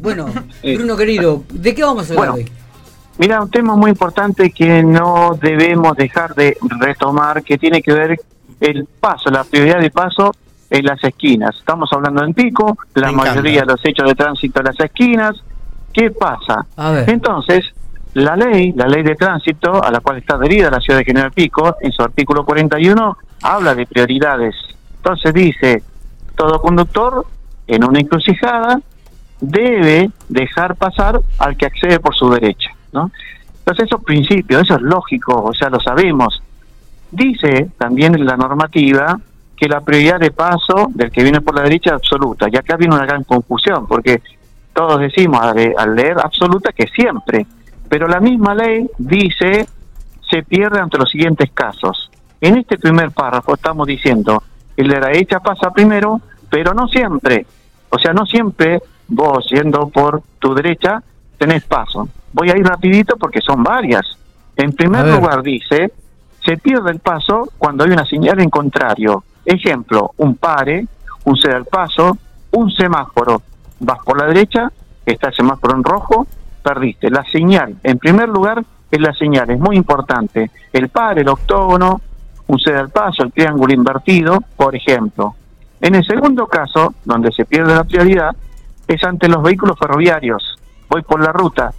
Bueno, Bruno querido, ¿de qué vamos a hablar hoy? Mira, un tema muy importante que no debemos dejar de retomar, que tiene que ver el paso, la prioridad de paso en las esquinas. Estamos hablando en pico, la mayoría de los hechos de tránsito en las esquinas. ¿Qué pasa? Entonces, la ley, la ley de tránsito, a la cual está adherida la ciudad de General Pico, en su artículo 41, habla de prioridades. Entonces dice, todo conductor en una encrucijada debe dejar pasar al que accede por su derecha. ¿no? Entonces esos principios, eso es lógico, o sea, lo sabemos. Dice también en la normativa que la prioridad de paso del que viene por la derecha es absoluta. Y acá viene una gran confusión, porque todos decimos al leer absoluta que siempre, pero la misma ley dice se pierde ante los siguientes casos. En este primer párrafo estamos diciendo, el de la derecha pasa primero, pero no siempre. O sea, no siempre vos yendo por tu derecha tenés paso. Voy a ir rapidito porque son varias. En primer lugar dice, se pierde el paso cuando hay una señal en contrario. Ejemplo, un pare, un ceder al paso, un semáforo. Vas por la derecha, está el semáforo en rojo, perdiste. La señal, en primer lugar, es la señal, es muy importante. El pare, el octógono, un ceder al paso, el triángulo invertido, por ejemplo. En el segundo caso, donde se pierde la prioridad, es ante los vehículos ferroviarios. Voy por la ruta,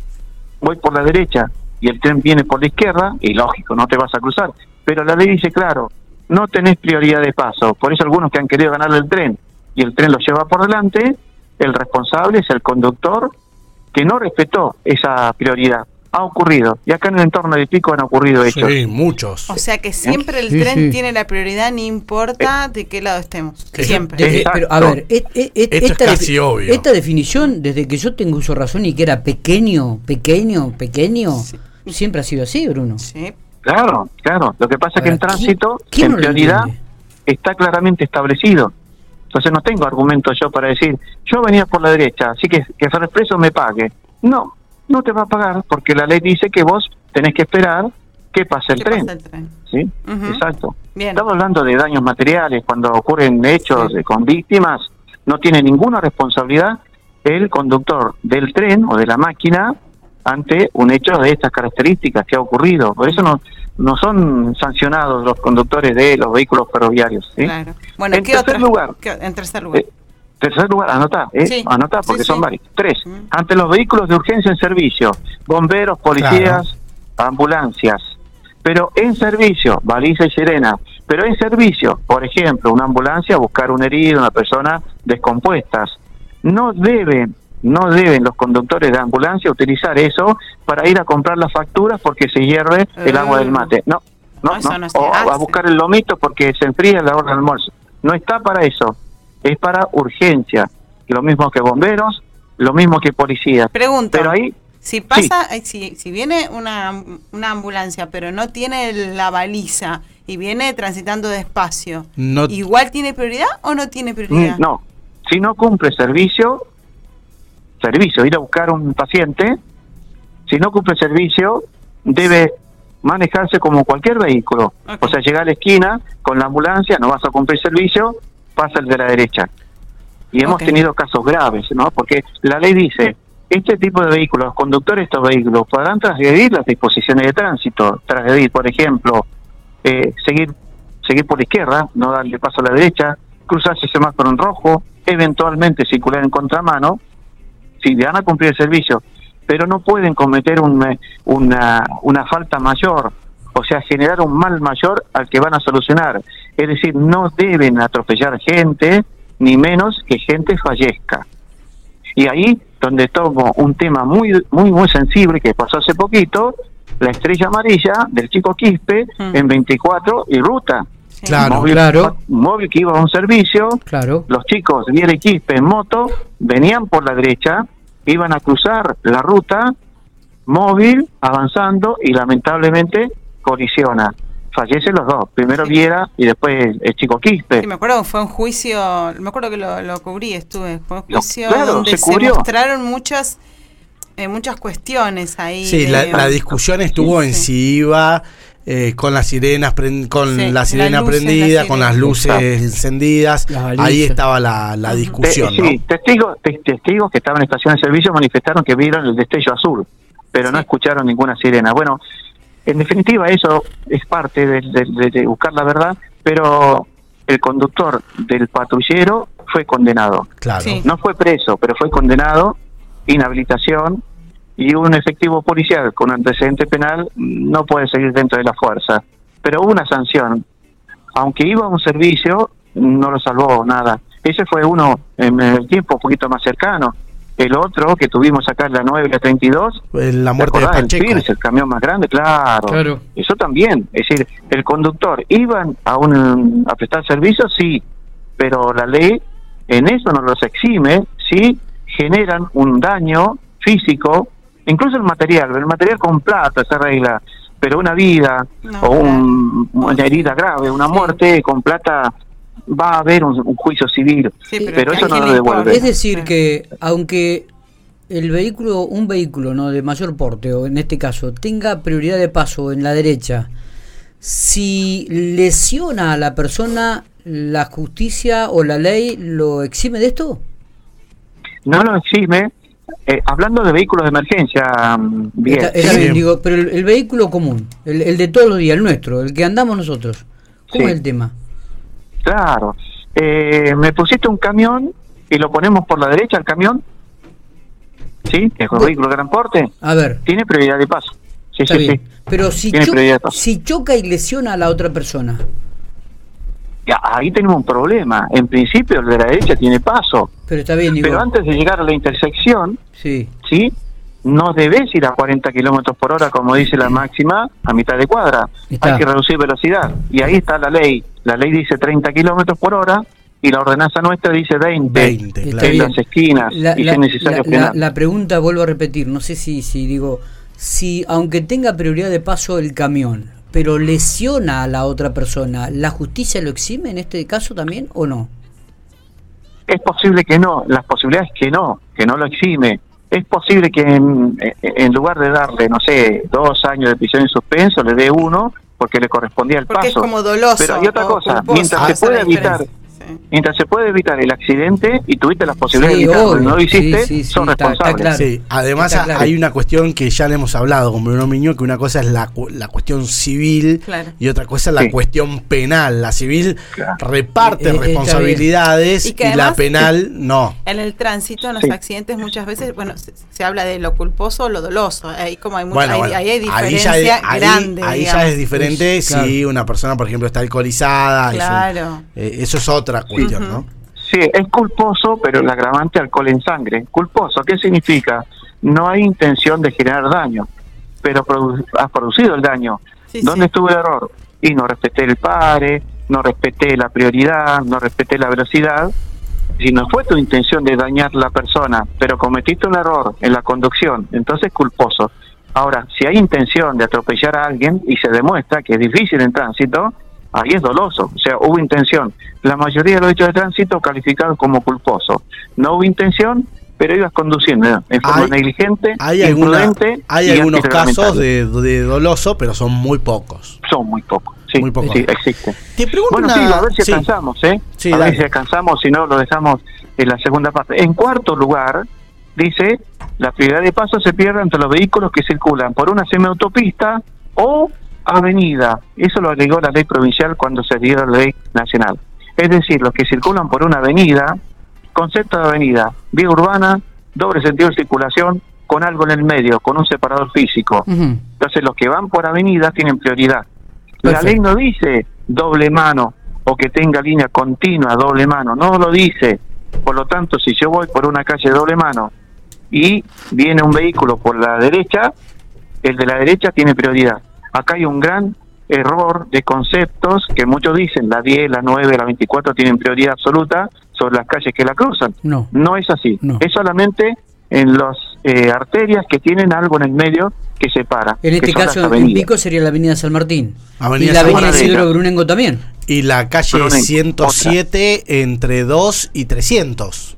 voy por la derecha y el tren viene por la izquierda, y lógico, no te vas a cruzar. Pero la ley dice claro, no tenés prioridad de paso. Por eso algunos que han querido ganar el tren y el tren lo lleva por delante, el responsable es el conductor que no respetó esa prioridad ha ocurrido. Y acá en el entorno de Pico han ocurrido hechos. Sí, muchos. O sea que siempre el tren tiene la prioridad, no importa de qué lado estemos. siempre. pero a ver, esta, esta definición, desde que yo tengo uso razón y que era pequeño, pequeño, pequeño, siempre ha sido así, Bruno. Sí. Claro, claro. Lo que pasa es que en tránsito, en prioridad, está claramente establecido. Entonces no tengo argumentos yo para decir, yo venía por la derecha, así que que Ferroexpreso me pague. No, no te va a pagar porque la ley dice que vos tenés que esperar que pase el, tren. ¿Sí? Exacto. Estamos hablando de daños materiales, cuando ocurren hechos con víctimas, no tiene ninguna responsabilidad el conductor del tren o de la máquina ante un hecho de estas características que ha ocurrido. Por eso no, no son sancionados los conductores de los vehículos ferroviarios. Claro. Bueno, en tercer lugar, en tercer lugar. Eh, Tercer lugar, anotá, ¿eh? anotá porque son varios. Tres, ante los vehículos de urgencia en servicio, bomberos, policías, ambulancias. Pero en servicio, baliza y sirena. Pero en servicio, por ejemplo, una ambulancia buscar un herido, una persona descompuestas. No deben, no deben los conductores de ambulancia utilizar eso para ir a comprar las facturas porque se hierve el agua del mate. No, no, no. o a buscar el lomito porque se enfría la hora del almuerzo. No está para eso es para urgencia, lo mismo que bomberos, lo mismo que policías. Pregunta. Pero ahí si pasa, eh, si, si viene una, una ambulancia pero no tiene la baliza y viene transitando despacio, ¿igual tiene prioridad o no tiene prioridad? Mm, no, si no cumple servicio, servicio, ir a buscar un paciente, si no cumple servicio, debe manejarse como cualquier vehículo. O sea, llegar a la esquina con la ambulancia, no vas a cumplir servicio, pasa el de la derecha. Y hemos tenido casos graves, ¿no? Porque la ley dice, este tipo de vehículos, los conductores de estos vehículos podrán transgredir las disposiciones de tránsito, transgredir, por ejemplo, eh, seguir seguir por la izquierda, no darle paso a la derecha, cruzarse semáforo en rojo, eventualmente circular en contramano, si van a cumplir el servicio, pero no pueden cometer un, una, una falta mayor, o sea, generar un mal mayor al que van a solucionar. Es decir, no deben atropellar gente, ni menos que gente fallezca. Y ahí donde tomo un tema muy, muy, muy sensible que pasó hace poquito, la estrella amarilla del chico Quispe mm. en 24 y ruta. Claro, móvil, claro. Móvil que iba a un servicio, claro. los chicos Viera y Quispe en moto venían por la derecha, iban a cruzar la ruta, móvil avanzando y lamentablemente colisiona. Fallecen los dos, primero Viera y después el chico Quispe. Sí, me acuerdo, fue un juicio, me acuerdo que lo, cubrí, estuve, fue un juicio donde se, mostraron muchas eh, muchas cuestiones ahí. Sí, la, discusión estuvo en si iba eh, con las sirenas con la sirena prendida, con las luces encendidas. Ahí estaba la, discusión. sí, testigos, testigos que estaban en estación de servicio manifestaron que vieron el destello azul, pero no escucharon ninguna sirena. Bueno, en definitiva eso es parte de, buscar la verdad, pero el conductor del patrullero fue condenado. Claro. No fue preso, pero fue condenado, inhabilitación y un efectivo policial con antecedente penal no puede seguir dentro de la fuerza. Pero hubo una sanción. Aunque iba a un servicio, no lo salvó nada. Ese fue uno en el tiempo un poquito más cercano. El otro que tuvimos acá en la 9 y la 32, la muerte de Pacheco. El, el camión más grande, claro. Eso también. Es decir, el conductor, ¿iban a, un, a prestar servicio? Sí, pero la ley en eso no los exime si generan un daño físico incluso el material, el material con plata se arregla, pero una vida o una herida grave, una muerte con plata va a haber un, juicio civil, pero, eso no lo devuelve. Es decir que aunque el vehículo, un vehículo no de mayor porte o en este caso tenga prioridad de paso en la derecha, si lesiona a la persona, la justicia o la ley lo exime de esto? No lo exime, eh, hablando de vehículos de emergencia, mm, bien. digo, pero el, vehículo común, el, de todos los días, el nuestro, el que andamos nosotros, ¿cómo es el tema? Claro. Eh, me pusiste un camión y lo ponemos por la derecha el camión. ¿Sí? Es un vehículo de transporte. A ver. Tiene prioridad de paso. Sí, sí, sí. Pero si, si choca y lesiona a la otra persona ahí tenemos un problema. En principio el de la derecha tiene paso. Pero está bien, Pero antes de llegar a la intersección, sí. ¿sí? No debes ir a 40 kilómetros por hora, como dice la máxima, a mitad de cuadra. Hay que reducir velocidad. Y ahí está la ley. La ley dice 30 kilómetros por hora y la ordenanza nuestra dice 20, 20 en las esquinas la, y necesario la, pregunta vuelvo a repetir no sé si si digo si aunque tenga prioridad de paso el camión pero lesiona a la otra persona, ¿la justicia lo exime en este caso también o no? Es posible que no, las posibilidades que no, que no lo exime. Es posible que en, lugar de darle, no sé, dos años de prisión en suspenso, le dé uno porque le correspondía el porque paso. Es como doloso. Pero hay otra cosa, mientras se puede evitar mientras se puede evitar el accidente y tuviste las posibilidades de evitarlo, no lo hiciste, son responsables. Además hay una cuestión que ya le hemos hablado con Bruno Miño, que una cosa es la, la cuestión civil y otra cosa es la cuestión penal. La civil reparte eh, responsabilidades y, la penal no. En el tránsito, en los accidentes muchas veces, bueno, se, habla de lo culposo o lo doloso. Ahí como hay mucha, ahí, hay diferencia grande. Ahí, ya es diferente si una persona, por ejemplo, está alcoholizada. Claro. Eh, eso es otra cuestión, ¿no? Sí, es culposo, pero el agravante alcohol en sangre. Culposo, ¿qué significa? No hay intención de generar daño, pero has producido el daño. ¿Dónde estuvo el error? Y no respeté el pare, no respeté la prioridad, no respeté la velocidad. Si no fue tu intención de dañar la persona, pero cometiste un error en la conducción, entonces culposo. Ahora, si hay intención de atropellar a alguien y se demuestra que es difícil en tránsito, ahí es doloso, o sea, hubo intención. La mayoría de los hechos de tránsito calificados como culposo. No hubo intención, pero ibas conduciendo en forma negligente, hay imprudente. hay algunos casos de, doloso, pero son muy pocos. Son muy pocos, sí, muy pocos. sí existen. bueno, sí, a ver si alcanzamos, ¿eh? a ver si alcanzamos, si no, lo dejamos en la segunda parte. En cuarto lugar, dice, la prioridad de paso se pierde entre los vehículos que circulan por una semiautopista o avenida. Eso lo alegó la ley provincial cuando se dio la ley nacional. Es decir, los que circulan por una avenida, concepto de avenida, vía urbana, doble sentido de circulación, con algo en el medio, con un separador físico. Entonces los que van por avenida tienen prioridad. La ley no dice doble mano o que tenga línea continua, doble mano, no lo dice. Por lo tanto, si yo voy por una calle doble mano y viene un vehículo por la derecha, el de la derecha tiene prioridad acá hay un gran error de conceptos que muchos dicen, la 10, la 9, la 24 tienen prioridad absoluta sobre las calles que la cruzan. No. No es así. Es solamente en las eh, arterias que tienen algo en el medio que separa. En este caso, en Pico sería la Avenida San Martín. y la Avenida Isidro Brunengo también. Y la calle 107 entre 2 y 300.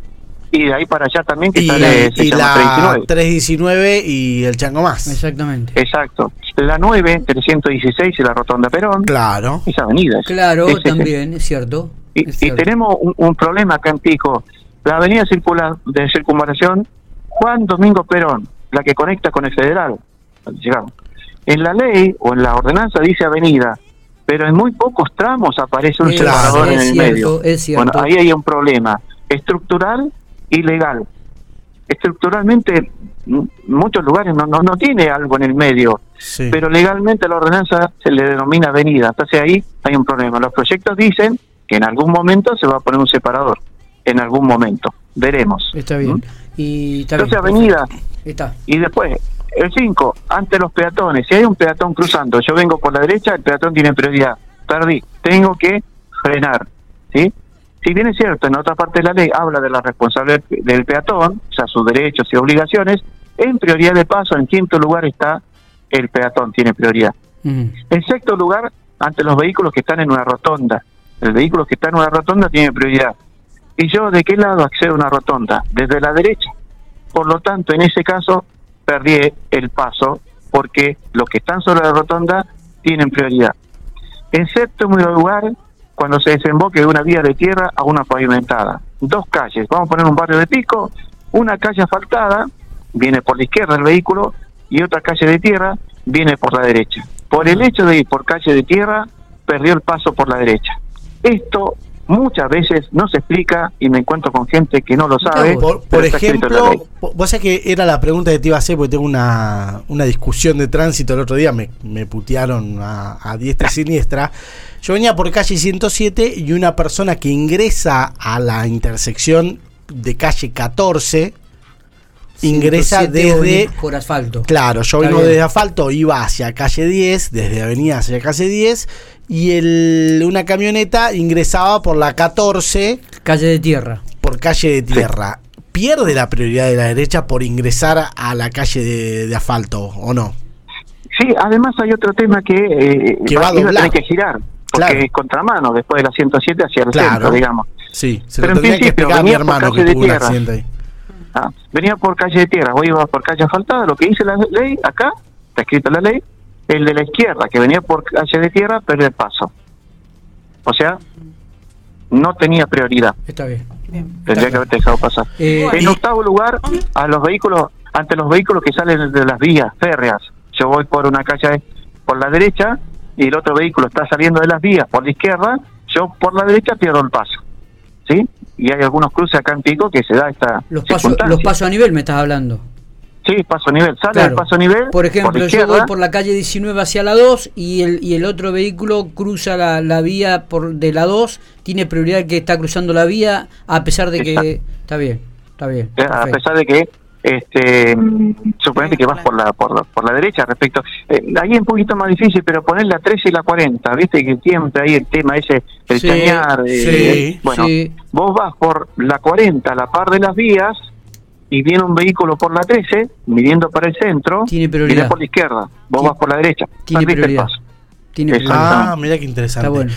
Y de ahí para allá también que y sale, la, y la 319. y el Chango Más. Exactamente. Exacto. La 9, 316 y la Rotonda Perón. Claro. Esa avenida. Claro, también, es cierto. Y, tenemos un, problema acá en Pico. La avenida circular, de circunvalación Juan Domingo Perón, la que conecta con el federal. Llegamos. En la ley o en la ordenanza dice avenida, pero en muy pocos tramos aparece un separador en el medio. Bueno, ahí hay un problema estructural y legal. Estructuralmente, muchos lugares no, no, tiene algo en el medio, pero legalmente la ordenanza se le denomina avenida. Entonces ahí hay un problema. Los proyectos dicen que en algún momento se va a poner un separador. En algún momento. Veremos. Está bien. ¿Mm? Y Entonces, avenida. Está. Y después, el 5, ante los peatones. Si hay un peatón cruzando, yo vengo por la derecha, el peatón tiene prioridad. Perdí. Tengo que frenar. ¿Sí? Si bien es cierto, en otra parte de la ley habla de la responsabilidad del peatón, o sea, sus derechos y obligaciones, en prioridad de paso, en quinto lugar está el peatón, tiene prioridad. En sexto lugar, ante los vehículos que están en una rotonda. El vehículo que está en una rotonda tiene prioridad. ¿Y yo de qué lado accedo a una rotonda? Desde la derecha. Por lo tanto, en ese caso, perdí el paso porque los que están sobre la rotonda tienen prioridad. En séptimo lugar, cuando se desemboque de una vía de tierra a una pavimentada. Dos calles, vamos a poner un barrio de pico, una calle asfaltada, viene por la izquierda el vehículo, y otra calle de tierra viene por la derecha. Por el hecho de ir por calle de tierra, perdió el paso por la derecha. Esto muchas veces no se explica y me encuentro con gente que no lo sabe. Por, ejemplo, vos sabés que era la pregunta que te iba a hacer porque tengo una, una discusión de tránsito el otro día, me, me putearon a, a diestra y siniestra. Yo venía por calle 107 y una persona que ingresa a la intersección de calle 14 ingresa desde por asfalto. Claro, yo vengo desde asfalto, iba hacia calle 10, desde avenida hacia calle 10 y el, una camioneta ingresaba por la 14, calle de tierra. Por calle de tierra. ¿Pierde la prioridad de la derecha por ingresar a la calle de, asfalto o no? Sí, además hay otro tema que, eh, que va a doblar. que girar porque es contramano después de la 107 hacia el centro, digamos. Sí, se Pero lo tendría que explicar a mi hermano que tuvo un accidente ahí. Ah, venía por calle de tierra, hoy iba por calle asfaltada, lo que dice la ley acá, está escrito la ley, el de la izquierda que venía por calle de tierra perdió el paso. O sea, no tenía prioridad. Está bien. Tendría que haberte dejado pasar. Eh, en octavo lugar, a los vehículos, ante los vehículos que salen de las vías férreas, yo voy por una calle por la derecha y el otro vehículo está saliendo de las vías por la izquierda, yo por la derecha pierdo el paso. ¿Sí? Y hay algunos cruces acá en Pico que se da esta. Los pasos los pasos a nivel, me estás hablando. Sí, paso a nivel, sale el paso a nivel. Por ejemplo, yo voy por la calle 19 hacia la 2 y el, y el otro vehículo cruza la, la vía por de la 2, tiene prioridad que está cruzando la vía, a pesar de que. Está bien, está bien. A pesar de que este suponete que vas por la por, por la derecha respecto eh, ahí es un poquito más difícil pero poner la 13 y la 40 viste que siempre hay el tema ese el sí, chañar eh, bueno vos vas por la 40 a la par de las vías y viene un vehículo por la 13 midiendo para el centro tiene prioridad. por la izquierda vos vas por la derecha tiene prioridad. tiene prioridad. Ah mira qué interesante. Bueno.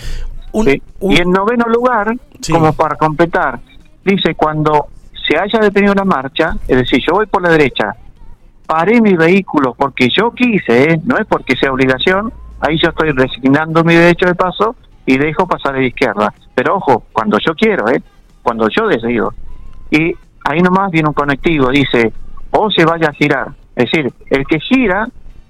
y en noveno lugar como para completar dice cuando se haya detenido la marcha, es decir, yo voy por la derecha, paré mi vehículo porque yo quise, ¿eh? no es porque sea obligación, ahí yo estoy resignando mi derecho de paso y dejo pasar a la izquierda. Pero ojo, cuando yo quiero, ¿eh? cuando yo decido. Y ahí nomás viene un conectivo, dice, o se vaya a girar. Es decir, el que gira,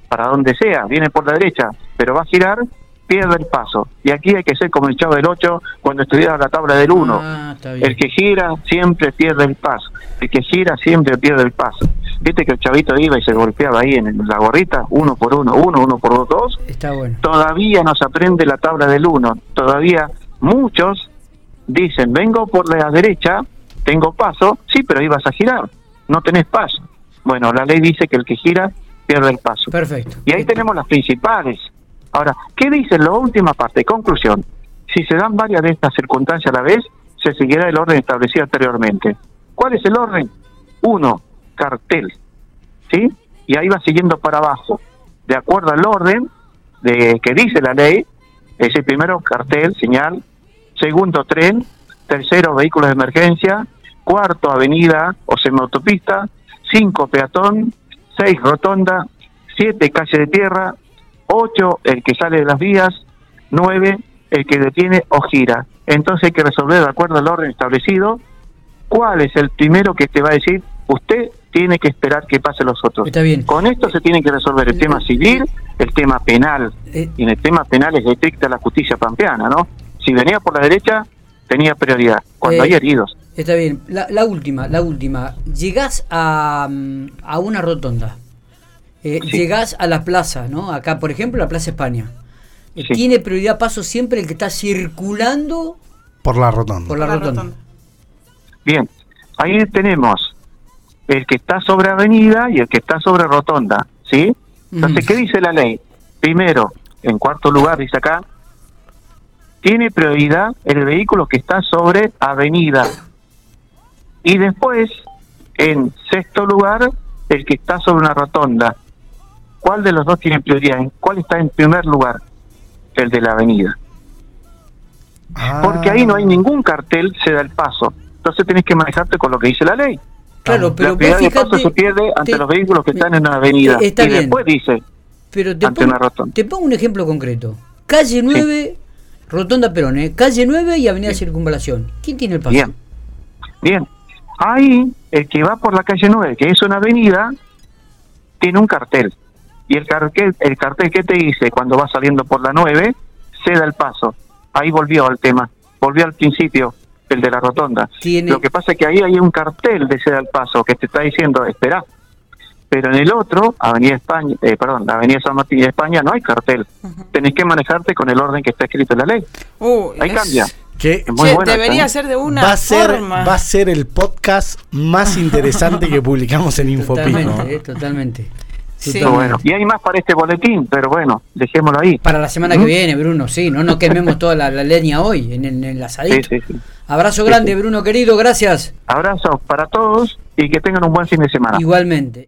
para donde sea, viene por la derecha, pero va a girar, pierde el paso. Y aquí hay que ser como el chavo del 8 cuando estudiaba la tabla del 1. Ah, el que gira siempre pierde el paso. El que gira siempre pierde el paso. Viste que el chavito iba y se golpeaba ahí en la gorrita, uno por uno, uno, uno por dos. Está bueno. Todavía no se aprende la tabla del 1. Todavía muchos dicen, vengo por la derecha, tengo paso, sí, pero ibas a girar, no tenés paso. Bueno, la ley dice que el que gira pierde el paso. Perfecto. Y ahí tenemos las principales Ahora, ¿qué dice la última parte? Conclusión. Si se dan varias de estas circunstancias a la vez, se seguirá el orden establecido anteriormente. ¿Cuál es el orden? Uno, cartel. ¿Sí? Y ahí va siguiendo para abajo. De acuerdo al orden de que dice la ley, es el primero cartel, señal, segundo tren, tercero vehículos de emergencia, cuarto avenida o semiautopista, cinco peatón, seis rotonda, siete calle de tierra, ocho el que sale de las vías, nueve el que detiene o gira. Entonces hay que resolver de acuerdo al orden establecido cuál es el primero que te va a decir usted tiene que esperar que pase los otros. Está bien. Con esto se tiene que resolver el tema civil, el tema penal. Eh. Y en el tema penal es estricta la justicia pampeana, ¿no? Si venía por la derecha, tenía prioridad. Cuando hay eh, heridos. Está bien. La, última, la última. Llegás a, mm, a una rotonda. Eh, Llegás a la plaza, ¿no? Acá, por ejemplo, la Plaza España. Eh, tiene prioridad paso siempre el que está circulando por la rotonda. Por la rotonda. Bien, ahí tenemos el que está sobre avenida y el que está sobre rotonda, ¿sí? Entonces, ¿qué dice la ley? Primero, en cuarto lugar, dice acá, tiene prioridad el vehículo que está sobre avenida. Y después, en sexto lugar, el que está sobre una rotonda. ¿Cuál de los dos tiene prioridad? ¿Cuál está en primer lugar? El de la avenida. Porque ahí no hay ningún cartel, se da el paso. Entonces tenés que manejarte con lo que dice la ley. Claro, pero la prioridad de paso se pierde ante los vehículos que están en una avenida. y después dice, pero te pongo, Te pongo un ejemplo concreto. Calle 9, Rotonda Perón, ¿eh? calle 9 y Avenida Circunvalación. ¿Quién tiene el paso? Bien, bien. Ahí, el que va por la calle 9, que es una avenida, tiene un cartel. Y el cartel, el cartel que te dice cuando va saliendo por la 9, se da el paso. Ahí volvió al tema, volvió al principio, el de la rotonda. Lo que pasa es que ahí hay un cartel de se da el paso que te está diciendo, espera. Pero en el otro, Avenida España, eh, perdón, Avenida San Martín de España, no hay cartel. Tenés que manejarte con el orden que está escrito en la ley. ahí cambia. Que debería ser de una va a ser, Va a ser el podcast más interesante que publicamos en Infopico. Totalmente, eh, Bueno, y hay más para este boletín, pero bueno, dejémoslo ahí. Para la semana que viene, Bruno, sí, no nos quememos toda la, leña hoy en, en, el asadito. Abrazo grande, Bruno querido, gracias. Abrazo para todos y que tengan un buen fin de semana. Igualmente.